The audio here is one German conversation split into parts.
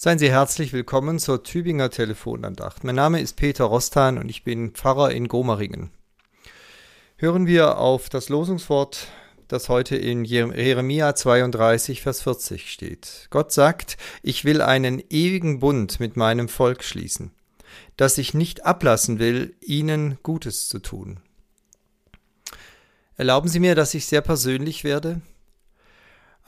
Seien Sie herzlich willkommen zur Tübinger Telefonandacht. Mein Name ist Peter Rostan und ich bin Pfarrer in Gomaringen. Hören wir auf das Losungswort, das heute in Jeremia 32, Vers 40 steht. Gott sagt, ich will einen ewigen Bund mit meinem Volk schließen, dass ich nicht ablassen will, ihnen Gutes zu tun. Erlauben Sie mir, dass ich sehr persönlich werde.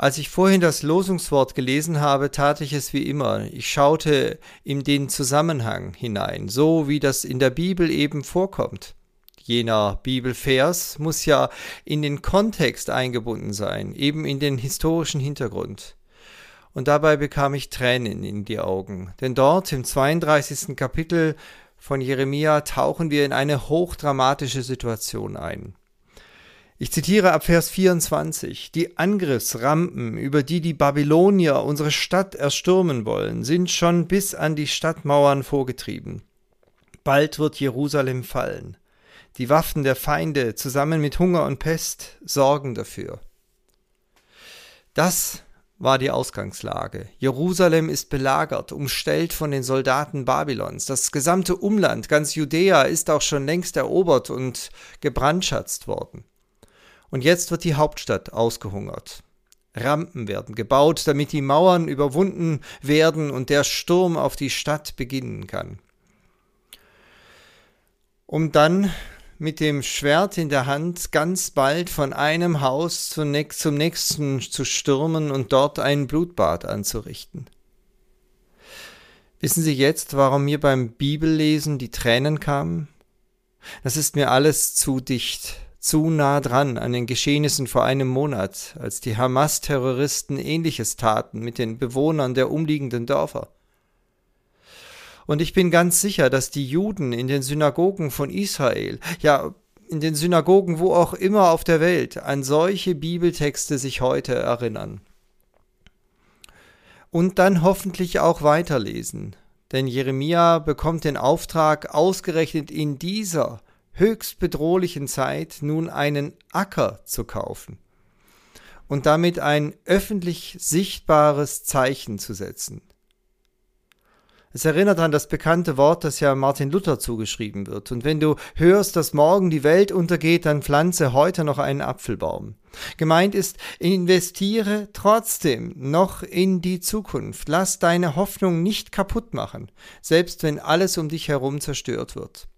Als ich vorhin das Losungswort gelesen habe, tat ich es wie immer. Ich schaute in den Zusammenhang hinein, so wie das in der Bibel eben vorkommt. Jener Bibelvers muss ja in den Kontext eingebunden sein, eben in den historischen Hintergrund. Und dabei bekam ich Tränen in die Augen, denn dort im 32. Kapitel von Jeremia tauchen wir in eine hochdramatische Situation ein. Ich zitiere ab Vers 24. Die Angriffsrampen, über die die Babylonier unsere Stadt erstürmen wollen, sind schon bis an die Stadtmauern vorgetrieben. Bald wird Jerusalem fallen. Die Waffen der Feinde zusammen mit Hunger und Pest sorgen dafür. Das war die Ausgangslage. Jerusalem ist belagert, umstellt von den Soldaten Babylons. Das gesamte Umland, ganz Judäa, ist auch schon längst erobert und gebrandschatzt worden. Und jetzt wird die Hauptstadt ausgehungert. Rampen werden gebaut, damit die Mauern überwunden werden und der Sturm auf die Stadt beginnen kann. Um dann mit dem Schwert in der Hand ganz bald von einem Haus zum nächsten zu stürmen und dort ein Blutbad anzurichten. Wissen Sie jetzt, warum mir beim Bibellesen die Tränen kamen? Das ist mir alles zu dicht, zu nah dran an den Geschehnissen vor einem Monat, als die Hamas-Terroristen ähnliches taten mit den Bewohnern der umliegenden Dörfer. Und ich bin ganz sicher, dass die Juden in den Synagogen von Israel, ja in den Synagogen wo auch immer auf der Welt, an solche Bibeltexte sich heute erinnern. Und dann hoffentlich auch weiterlesen, denn Jeremia bekommt den Auftrag, ausgerechnet in dieser höchst bedrohlichen Zeit nun einen Acker zu kaufen und damit ein öffentlich sichtbares Zeichen zu setzen. Es erinnert an das bekannte Wort, das ja Martin Luther zugeschrieben wird. Und wenn du hörst, dass morgen die Welt untergeht, dann pflanze heute noch einen Apfelbaum. Gemeint ist, investiere trotzdem noch in die Zukunft. Lass deine Hoffnung nicht kaputt machen, selbst wenn alles um dich herum zerstört wird.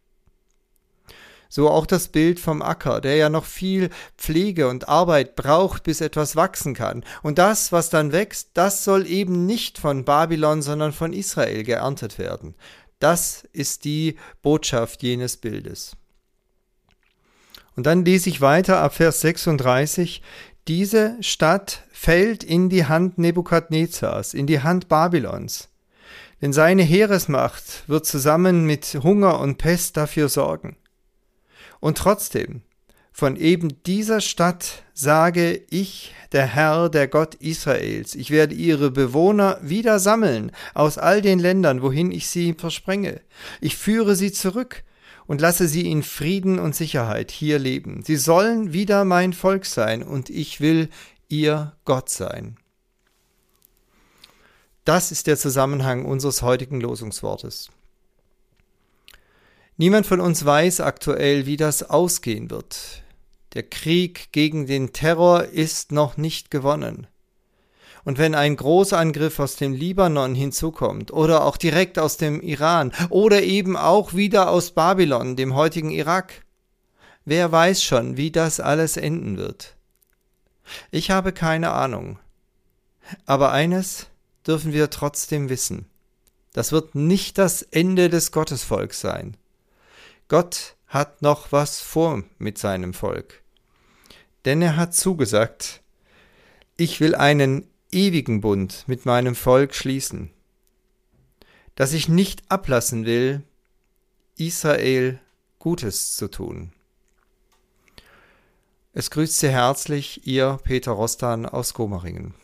So auch das Bild vom Acker, der ja noch viel Pflege und Arbeit braucht, bis etwas wachsen kann. Und das, was dann wächst, das soll eben nicht von Babylon, sondern von Israel geerntet werden. Das ist die Botschaft jenes Bildes. Und dann lese ich weiter ab Vers 36. Diese Stadt fällt in die Hand Nebukadnezars, in die Hand Babylons. Denn seine Heeresmacht wird zusammen mit Hunger und Pest dafür sorgen. Und trotzdem, von eben dieser Stadt sage ich, der Herr, der Gott Israels, ich werde ihre Bewohner wieder sammeln aus all den Ländern, wohin ich sie versprenge. Ich führe sie zurück und lasse sie in Frieden und Sicherheit hier leben. Sie sollen wieder mein Volk sein und ich will ihr Gott sein. Das ist der Zusammenhang unseres heutigen Losungswortes. Niemand von uns weiß aktuell, wie das ausgehen wird. Der Krieg gegen den Terror ist noch nicht gewonnen. Und wenn ein Großangriff aus dem Libanon hinzukommt oder auch direkt aus dem Iran oder eben auch wieder aus Babylon, dem heutigen Irak, wer weiß schon, wie das alles enden wird. Ich habe keine Ahnung. Aber eines dürfen wir trotzdem wissen. Das wird nicht das Ende des Gottesvolks sein. Gott hat noch was vor mit seinem Volk. Denn er hat zugesagt, ich will einen ewigen Bund mit meinem Volk schließen, dass ich nicht ablassen will, Israel Gutes zu tun. Es grüßt Sie herzlich Ihr Peter Rostan aus Gomaringen.